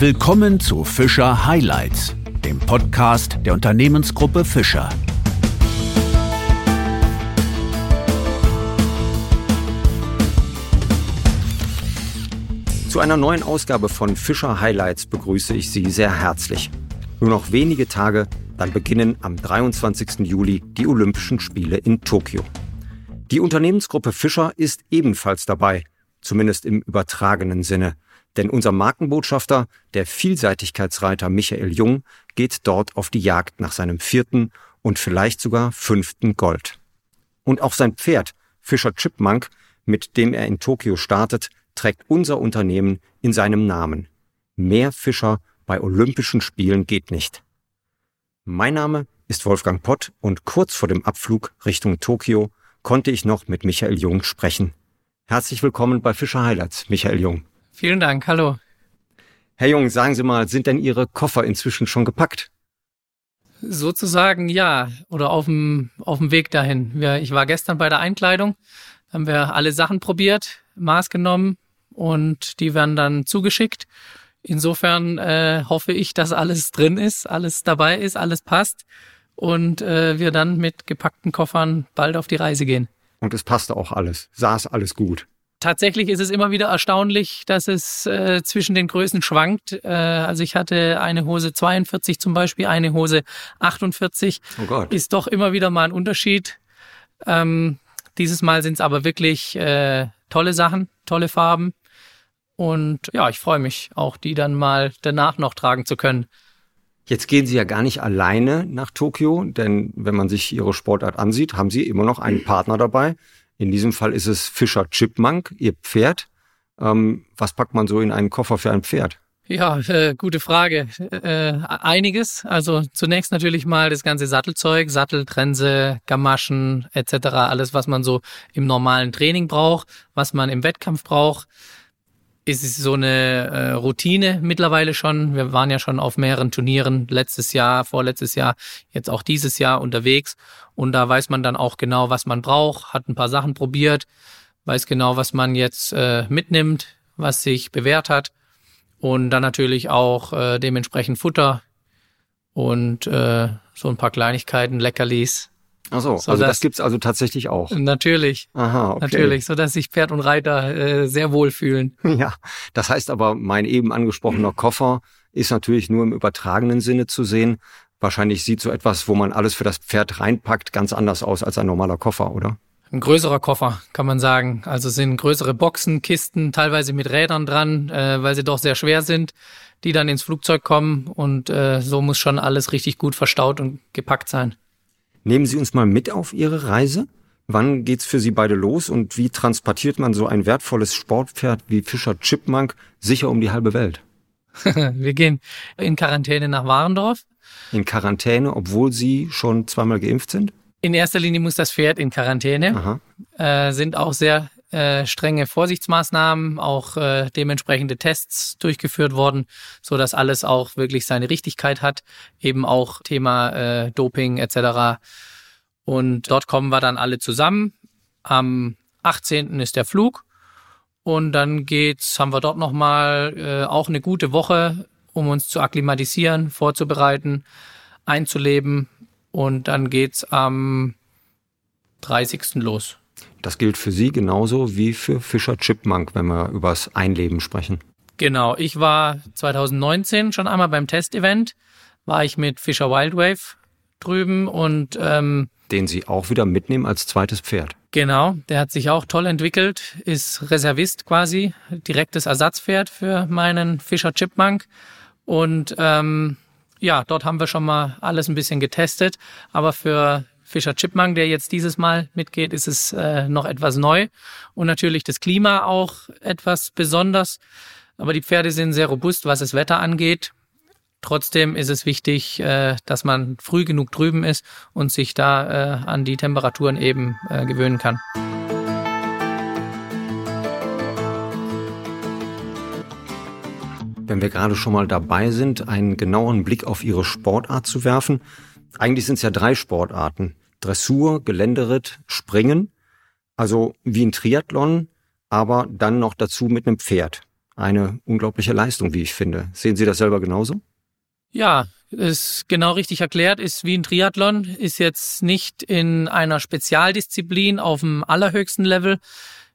Willkommen zu Fischer Highlights, dem Podcast der Unternehmensgruppe Fischer. Zu einer neuen Ausgabe von Fischer Highlights begrüße ich Sie sehr herzlich. Nur noch wenige Tage, dann beginnen am 23. Juli die Olympischen Spiele in Tokio. Die Unternehmensgruppe Fischer ist ebenfalls dabei, zumindest im übertragenen Sinne. Denn unser Markenbotschafter, der Vielseitigkeitsreiter Michael Jung, geht dort auf die Jagd nach seinem vierten und vielleicht sogar fünften Gold. Und auch sein Pferd, Fischer Chipmunk, mit dem er in Tokio startet, trägt unser Unternehmen in seinem Namen. Mehr Fischer bei Olympischen Spielen geht nicht. Mein Name ist Wolfgang Pott und kurz vor dem Abflug Richtung Tokio konnte ich noch mit Michael Jung sprechen. Herzlich willkommen bei Fischer Highlights, Michael Jung. Vielen Dank, hallo. Herr Jung, sagen Sie mal, sind denn Ihre Koffer inzwischen schon gepackt? Sozusagen ja, oder auf dem, auf dem Weg dahin. Ich war gestern bei der Einkleidung, haben wir alle Sachen probiert, Maß genommen, und die werden dann zugeschickt. Insofern äh, hoffe ich, dass alles drin ist, alles dabei ist, alles passt und äh, wir dann mit gepackten Koffern bald auf die Reise gehen. Und es passte auch alles, saß alles gut. Tatsächlich ist es immer wieder erstaunlich, dass es äh, zwischen den Größen schwankt. Äh, also ich hatte eine Hose 42 zum Beispiel, eine Hose 48. Oh Gott. Ist doch immer wieder mal ein Unterschied. Ähm, dieses Mal sind es aber wirklich äh, tolle Sachen, tolle Farben. Und ja, ich freue mich auch, die dann mal danach noch tragen zu können. Jetzt gehen Sie ja gar nicht alleine nach Tokio, denn wenn man sich Ihre Sportart ansieht, haben Sie immer noch einen Partner dabei. In diesem Fall ist es Fischer Chipmunk, Ihr Pferd. Ähm, was packt man so in einen Koffer für ein Pferd? Ja, äh, gute Frage. Äh, einiges. Also zunächst natürlich mal das ganze Sattelzeug, Sattel, Trense, Gamaschen etc. Alles, was man so im normalen Training braucht, was man im Wettkampf braucht ist es so eine äh, Routine mittlerweile schon. Wir waren ja schon auf mehreren Turnieren letztes Jahr, vorletztes Jahr, jetzt auch dieses Jahr unterwegs. Und da weiß man dann auch genau, was man braucht, hat ein paar Sachen probiert, weiß genau, was man jetzt äh, mitnimmt, was sich bewährt hat. Und dann natürlich auch äh, dementsprechend Futter und äh, so ein paar Kleinigkeiten, Leckerlis, Ach so, so also das gibt's also tatsächlich auch. Natürlich. Aha, okay. Natürlich, so dass sich Pferd und Reiter äh, sehr wohl fühlen. Ja, das heißt aber, mein eben angesprochener Koffer ist natürlich nur im übertragenen Sinne zu sehen. Wahrscheinlich sieht so etwas, wo man alles für das Pferd reinpackt, ganz anders aus als ein normaler Koffer, oder? Ein größerer Koffer, kann man sagen. Also sind größere Boxen, Kisten, teilweise mit Rädern dran, äh, weil sie doch sehr schwer sind, die dann ins Flugzeug kommen. Und äh, so muss schon alles richtig gut verstaut und gepackt sein. Nehmen Sie uns mal mit auf Ihre Reise. Wann geht's für Sie beide los und wie transportiert man so ein wertvolles Sportpferd wie Fischer Chipmunk sicher um die halbe Welt? Wir gehen in Quarantäne nach Warendorf. In Quarantäne, obwohl Sie schon zweimal geimpft sind? In erster Linie muss das Pferd in Quarantäne. Äh, sind auch sehr äh, strenge Vorsichtsmaßnahmen, auch äh, dementsprechende Tests durchgeführt worden, so dass alles auch wirklich seine Richtigkeit hat. Eben auch Thema äh, Doping etc. Und dort kommen wir dann alle zusammen. Am 18. ist der Flug und dann geht's, haben wir dort nochmal äh, auch eine gute Woche, um uns zu akklimatisieren, vorzubereiten, einzuleben und dann geht's am 30. los. Das gilt für Sie genauso wie für Fischer Chipmunk, wenn wir übers Einleben sprechen. Genau, ich war 2019 schon einmal beim Testevent, war ich mit Fischer Wildwave drüben und ähm, den Sie auch wieder mitnehmen als zweites Pferd. Genau, der hat sich auch toll entwickelt, ist Reservist quasi, direktes Ersatzpferd für meinen Fischer Chipmunk und ähm, ja, dort haben wir schon mal alles ein bisschen getestet, aber für Fischer Chipmunk, der jetzt dieses Mal mitgeht, ist es äh, noch etwas neu. Und natürlich das Klima auch etwas besonders. Aber die Pferde sind sehr robust, was das Wetter angeht. Trotzdem ist es wichtig, äh, dass man früh genug drüben ist und sich da äh, an die Temperaturen eben äh, gewöhnen kann. Wenn wir gerade schon mal dabei sind, einen genaueren Blick auf Ihre Sportart zu werfen. Eigentlich sind es ja drei Sportarten. Dressur, Geländeritt, Springen. Also wie ein Triathlon, aber dann noch dazu mit einem Pferd. eine unglaubliche Leistung, wie ich finde. Sehen Sie das selber genauso? Ja, ist genau richtig erklärt, ist wie ein Triathlon, ist jetzt nicht in einer Spezialdisziplin auf dem allerhöchsten Level,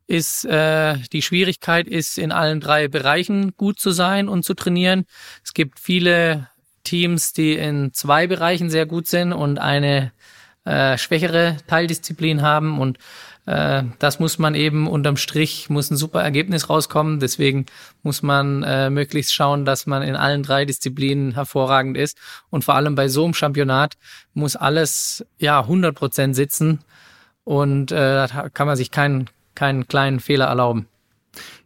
ist äh, die Schwierigkeit ist in allen drei Bereichen gut zu sein und zu trainieren. Es gibt viele Teams, die in zwei Bereichen sehr gut sind und eine äh, schwächere Teildisziplin haben und äh, das muss man eben unterm Strich, muss ein super Ergebnis rauskommen. Deswegen muss man äh, möglichst schauen, dass man in allen drei Disziplinen hervorragend ist. Und vor allem bei so einem Championat muss alles ja 100 Prozent sitzen. Und äh, da kann man sich keinen, keinen kleinen Fehler erlauben.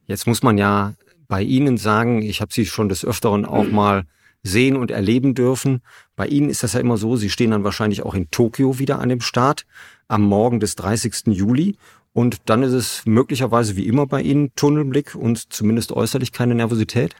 Jetzt muss man ja bei Ihnen sagen, ich habe Sie schon des Öfteren auch mal sehen und erleben dürfen. Bei Ihnen ist das ja immer so, Sie stehen dann wahrscheinlich auch in Tokio wieder an dem Start am Morgen des 30. Juli. Und dann ist es möglicherweise wie immer bei Ihnen Tunnelblick und zumindest äußerlich keine Nervosität?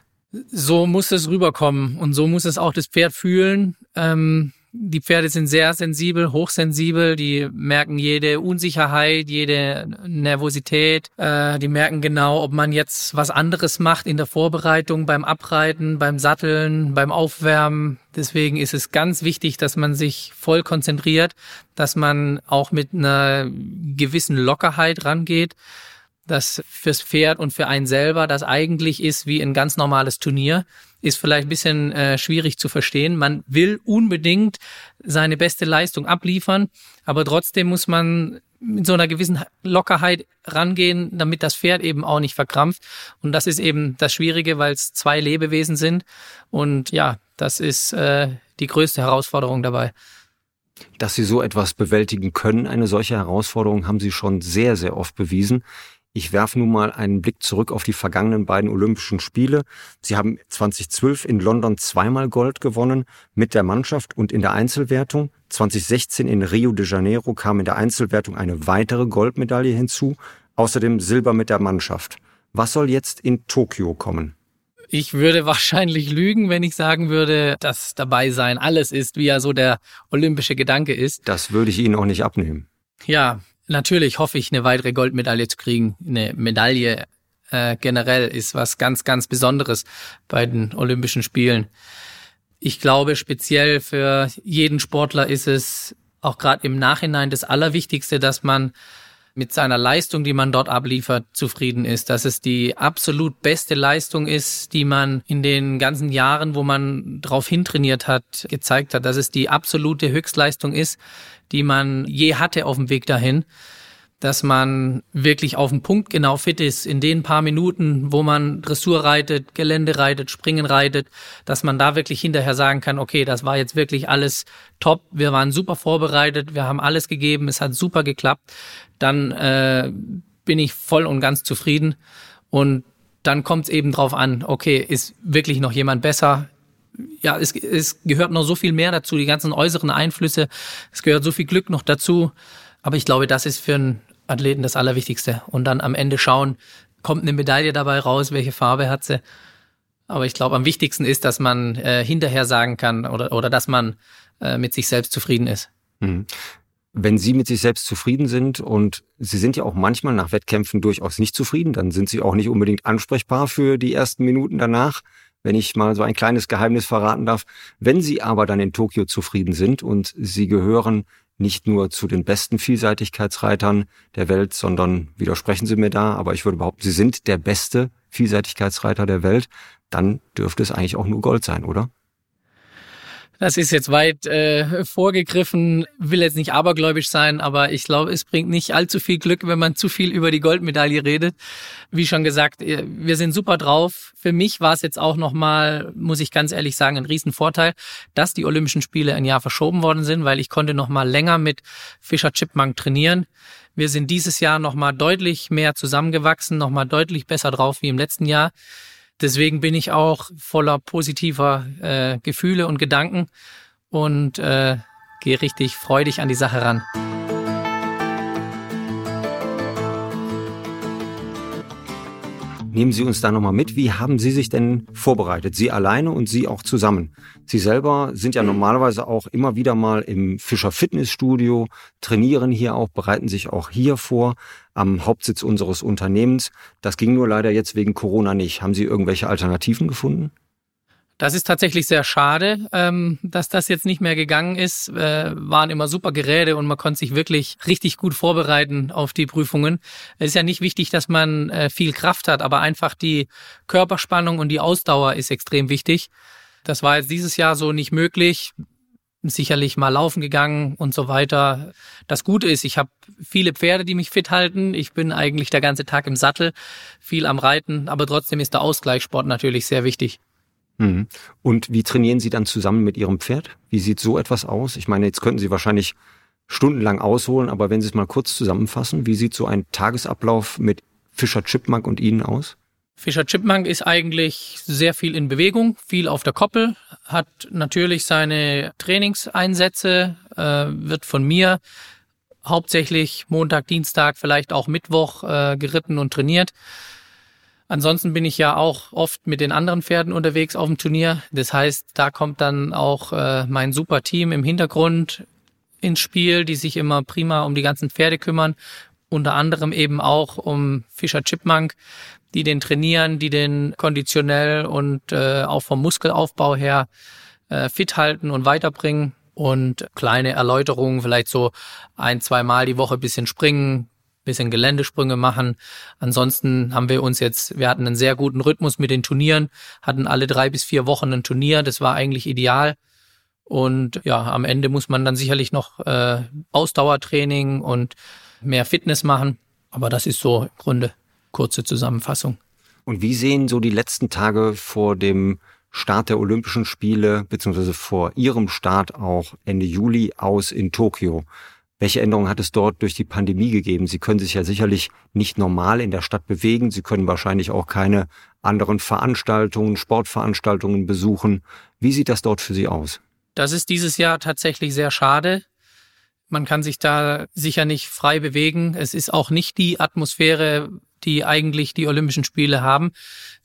So muss es rüberkommen und so muss es auch das Pferd fühlen. Ähm, die Pferde sind sehr sensibel, hochsensibel, die merken jede Unsicherheit, jede Nervosität, äh, die merken genau, ob man jetzt was anderes macht in der Vorbereitung, beim Abreiten, beim Satteln, beim Aufwärmen. Deswegen ist es ganz wichtig, dass man sich voll konzentriert, dass man auch mit einer gewissen Lockerheit rangeht das fürs Pferd und für einen selber das eigentlich ist wie ein ganz normales Turnier, ist vielleicht ein bisschen äh, schwierig zu verstehen. Man will unbedingt seine beste Leistung abliefern, aber trotzdem muss man mit so einer gewissen Lockerheit rangehen, damit das Pferd eben auch nicht verkrampft. Und das ist eben das Schwierige, weil es zwei Lebewesen sind. Und ja, das ist äh, die größte Herausforderung dabei. Dass Sie so etwas bewältigen können, eine solche Herausforderung, haben Sie schon sehr, sehr oft bewiesen. Ich werfe nun mal einen Blick zurück auf die vergangenen beiden Olympischen Spiele. Sie haben 2012 in London zweimal Gold gewonnen mit der Mannschaft und in der Einzelwertung. 2016 in Rio de Janeiro kam in der Einzelwertung eine weitere Goldmedaille hinzu, außerdem Silber mit der Mannschaft. Was soll jetzt in Tokio kommen? Ich würde wahrscheinlich lügen, wenn ich sagen würde, dass dabei sein alles ist, wie ja so der olympische Gedanke ist. Das würde ich Ihnen auch nicht abnehmen. Ja, natürlich hoffe ich, eine weitere Goldmedaille zu kriegen. Eine Medaille äh, generell ist was ganz, ganz Besonderes bei den Olympischen Spielen. Ich glaube, speziell für jeden Sportler ist es auch gerade im Nachhinein das Allerwichtigste, dass man mit seiner Leistung, die man dort abliefert, zufrieden ist. Dass es die absolut beste Leistung ist, die man in den ganzen Jahren, wo man drauf hintrainiert hat, gezeigt hat. Dass es die absolute Höchstleistung ist, die man je hatte auf dem Weg dahin dass man wirklich auf den Punkt genau fit ist. In den paar Minuten, wo man Dressur reitet, Gelände reitet, Springen reitet, dass man da wirklich hinterher sagen kann, okay, das war jetzt wirklich alles top, wir waren super vorbereitet, wir haben alles gegeben, es hat super geklappt, dann äh, bin ich voll und ganz zufrieden. Und dann kommt es eben drauf an, okay, ist wirklich noch jemand besser? Ja, es, es gehört noch so viel mehr dazu, die ganzen äußeren Einflüsse, es gehört so viel Glück noch dazu. Aber ich glaube, das ist für einen Athleten das Allerwichtigste. Und dann am Ende schauen, kommt eine Medaille dabei raus, welche Farbe hat sie. Aber ich glaube, am wichtigsten ist, dass man äh, hinterher sagen kann oder, oder dass man äh, mit sich selbst zufrieden ist. Mhm. Wenn Sie mit sich selbst zufrieden sind und Sie sind ja auch manchmal nach Wettkämpfen durchaus nicht zufrieden, dann sind Sie auch nicht unbedingt ansprechbar für die ersten Minuten danach, wenn ich mal so ein kleines Geheimnis verraten darf. Wenn Sie aber dann in Tokio zufrieden sind und Sie gehören nicht nur zu den besten Vielseitigkeitsreitern der Welt, sondern widersprechen Sie mir da, aber ich würde behaupten, Sie sind der beste Vielseitigkeitsreiter der Welt, dann dürfte es eigentlich auch nur Gold sein, oder? Das ist jetzt weit äh, vorgegriffen, will jetzt nicht abergläubisch sein, aber ich glaube, es bringt nicht allzu viel Glück, wenn man zu viel über die Goldmedaille redet. Wie schon gesagt, äh, wir sind super drauf. Für mich war es jetzt auch nochmal, muss ich ganz ehrlich sagen, ein Riesenvorteil, dass die Olympischen Spiele ein Jahr verschoben worden sind, weil ich konnte nochmal länger mit Fischer Chipmunk trainieren. Wir sind dieses Jahr nochmal deutlich mehr zusammengewachsen, nochmal deutlich besser drauf wie im letzten Jahr. Deswegen bin ich auch voller positiver äh, Gefühle und Gedanken und äh, gehe richtig freudig an die Sache ran. Nehmen Sie uns da nochmal mit. Wie haben Sie sich denn vorbereitet? Sie alleine und Sie auch zusammen. Sie selber sind ja normalerweise auch immer wieder mal im Fischer Fitnessstudio, trainieren hier auch, bereiten sich auch hier vor am Hauptsitz unseres Unternehmens. Das ging nur leider jetzt wegen Corona nicht. Haben Sie irgendwelche Alternativen gefunden? Das ist tatsächlich sehr schade, ähm, dass das jetzt nicht mehr gegangen ist. Äh, waren immer super Geräte und man konnte sich wirklich richtig gut vorbereiten auf die Prüfungen. Es ist ja nicht wichtig, dass man äh, viel Kraft hat, aber einfach die Körperspannung und die Ausdauer ist extrem wichtig. Das war jetzt dieses Jahr so nicht möglich. Sicherlich mal laufen gegangen und so weiter. Das Gute ist, ich habe viele Pferde, die mich fit halten. Ich bin eigentlich der ganze Tag im Sattel, viel am Reiten, aber trotzdem ist der Ausgleichssport natürlich sehr wichtig. Mhm. Und wie trainieren Sie dann zusammen mit Ihrem Pferd? Wie sieht so etwas aus? Ich meine, jetzt könnten Sie wahrscheinlich stundenlang ausholen, aber wenn Sie es mal kurz zusammenfassen, wie sieht so ein Tagesablauf mit Fischer Chipmunk und Ihnen aus? Fischer Chipmunk ist eigentlich sehr viel in Bewegung, viel auf der Koppel, hat natürlich seine Trainingseinsätze, äh, wird von mir hauptsächlich Montag, Dienstag, vielleicht auch Mittwoch äh, geritten und trainiert. Ansonsten bin ich ja auch oft mit den anderen Pferden unterwegs auf dem Turnier. Das heißt, da kommt dann auch äh, mein super Team im Hintergrund ins Spiel, die sich immer prima um die ganzen Pferde kümmern. Unter anderem eben auch um Fischer Chipmunk, die den trainieren, die den konditionell und äh, auch vom Muskelaufbau her äh, fit halten und weiterbringen. Und kleine Erläuterungen, vielleicht so ein, zwei Mal die Woche bisschen springen, bisschen Geländesprünge machen. Ansonsten haben wir uns jetzt, wir hatten einen sehr guten Rhythmus mit den Turnieren, hatten alle drei bis vier Wochen ein Turnier. Das war eigentlich ideal. Und ja, am Ende muss man dann sicherlich noch äh, Ausdauertraining und mehr Fitness machen. Aber das ist so im Grunde kurze Zusammenfassung. Und wie sehen so die letzten Tage vor dem Start der Olympischen Spiele, beziehungsweise vor Ihrem Start auch Ende Juli aus in Tokio? Welche Änderungen hat es dort durch die Pandemie gegeben? Sie können sich ja sicherlich nicht normal in der Stadt bewegen. Sie können wahrscheinlich auch keine anderen Veranstaltungen, Sportveranstaltungen besuchen. Wie sieht das dort für Sie aus? Das ist dieses Jahr tatsächlich sehr schade. Man kann sich da sicher nicht frei bewegen. Es ist auch nicht die Atmosphäre, die eigentlich die Olympischen Spiele haben.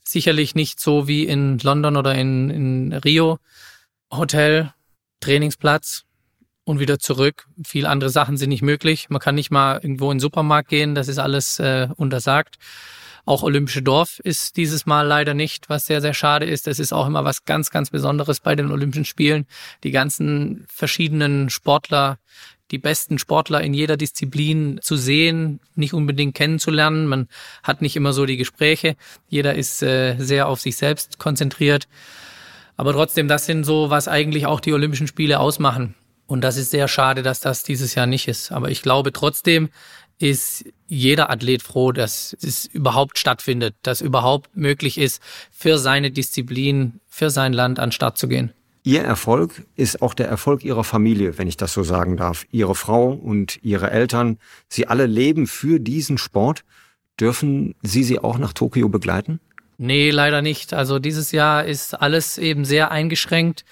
Sicherlich nicht so wie in London oder in, in Rio. Hotel, Trainingsplatz, und wieder zurück. Viel andere Sachen sind nicht möglich. Man kann nicht mal irgendwo in den Supermarkt gehen, das ist alles äh, untersagt. Auch Olympische Dorf ist dieses Mal leider nicht, was sehr, sehr schade ist. Das ist auch immer was ganz, ganz Besonderes bei den Olympischen Spielen. Die ganzen verschiedenen Sportler, die besten Sportler in jeder Disziplin zu sehen, nicht unbedingt kennenzulernen. Man hat nicht immer so die Gespräche. Jeder ist äh, sehr auf sich selbst konzentriert. Aber trotzdem, das sind so, was eigentlich auch die Olympischen Spiele ausmachen. Und das ist sehr schade, dass das dieses Jahr nicht ist. Aber ich glaube trotzdem ist jeder Athlet froh, dass es überhaupt stattfindet, dass überhaupt möglich ist, für seine Disziplin, für sein Land an Start zu gehen. Ihr Erfolg ist auch der Erfolg Ihrer Familie, wenn ich das so sagen darf. Ihre Frau und Ihre Eltern, Sie alle leben für diesen Sport. Dürfen Sie sie auch nach Tokio begleiten? Nee, leider nicht. Also dieses Jahr ist alles eben sehr eingeschränkt.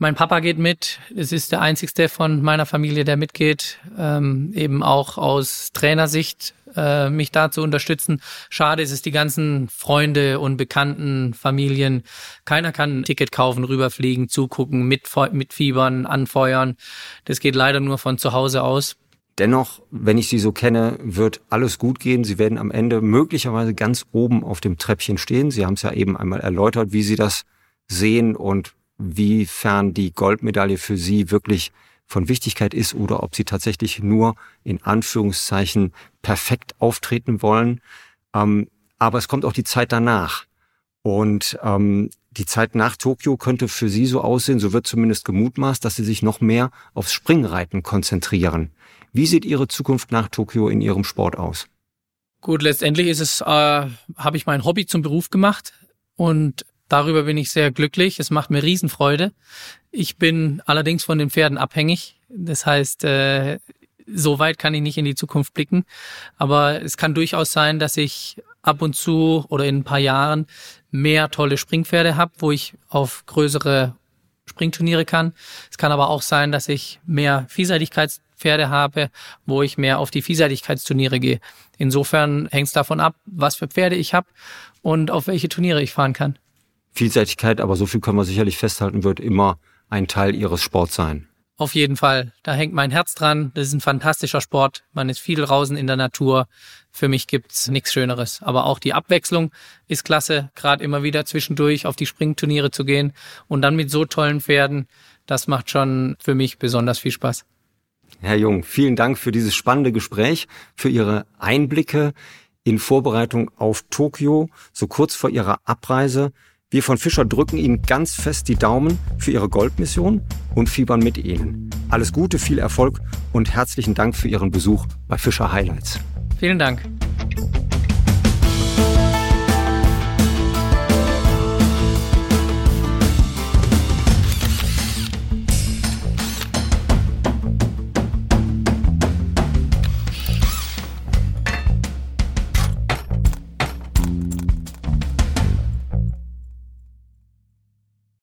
Mein Papa geht mit. Es ist der einzigste von meiner Familie, der mitgeht. Ähm, eben auch aus Trainersicht äh, mich da zu unterstützen. Schade ist es die ganzen Freunde und Bekannten, Familien. Keiner kann ein Ticket kaufen, rüberfliegen, zugucken, mit, mitfiebern, anfeuern. Das geht leider nur von zu Hause aus. Dennoch, wenn ich Sie so kenne, wird alles gut gehen. Sie werden am Ende möglicherweise ganz oben auf dem Treppchen stehen. Sie haben es ja eben einmal erläutert, wie Sie das sehen und wiefern die Goldmedaille für Sie wirklich von Wichtigkeit ist oder ob Sie tatsächlich nur in Anführungszeichen perfekt auftreten wollen. Ähm, aber es kommt auch die Zeit danach. Und ähm, die Zeit nach Tokio könnte für Sie so aussehen, so wird zumindest gemutmaßt, dass Sie sich noch mehr aufs Springreiten konzentrieren. Wie sieht Ihre Zukunft nach Tokio in Ihrem Sport aus? Gut, letztendlich ist es, äh, habe ich mein Hobby zum Beruf gemacht und Darüber bin ich sehr glücklich. Es macht mir Riesenfreude. Ich bin allerdings von den Pferden abhängig. Das heißt, äh, so weit kann ich nicht in die Zukunft blicken. Aber es kann durchaus sein, dass ich ab und zu oder in ein paar Jahren mehr tolle Springpferde habe, wo ich auf größere Springturniere kann. Es kann aber auch sein, dass ich mehr Vielseitigkeits Pferde habe, wo ich mehr auf die Vielseitigkeitsturniere gehe. Insofern hängt es davon ab, was für Pferde ich habe und auf welche Turniere ich fahren kann. Vielseitigkeit, aber so viel können wir sicherlich festhalten, wird immer ein Teil Ihres Sports sein. Auf jeden Fall. Da hängt mein Herz dran. Das ist ein fantastischer Sport. Man ist viel draußen in der Natur. Für mich gibt's nichts Schöneres. Aber auch die Abwechslung ist klasse, gerade immer wieder zwischendurch auf die Springturniere zu gehen und dann mit so tollen Pferden. Das macht schon für mich besonders viel Spaß. Herr Jung, vielen Dank für dieses spannende Gespräch, für Ihre Einblicke in Vorbereitung auf Tokio, so kurz vor Ihrer Abreise. Wir von Fischer drücken Ihnen ganz fest die Daumen für Ihre Goldmission und fiebern mit Ihnen. Alles Gute, viel Erfolg und herzlichen Dank für Ihren Besuch bei Fischer Highlights. Vielen Dank.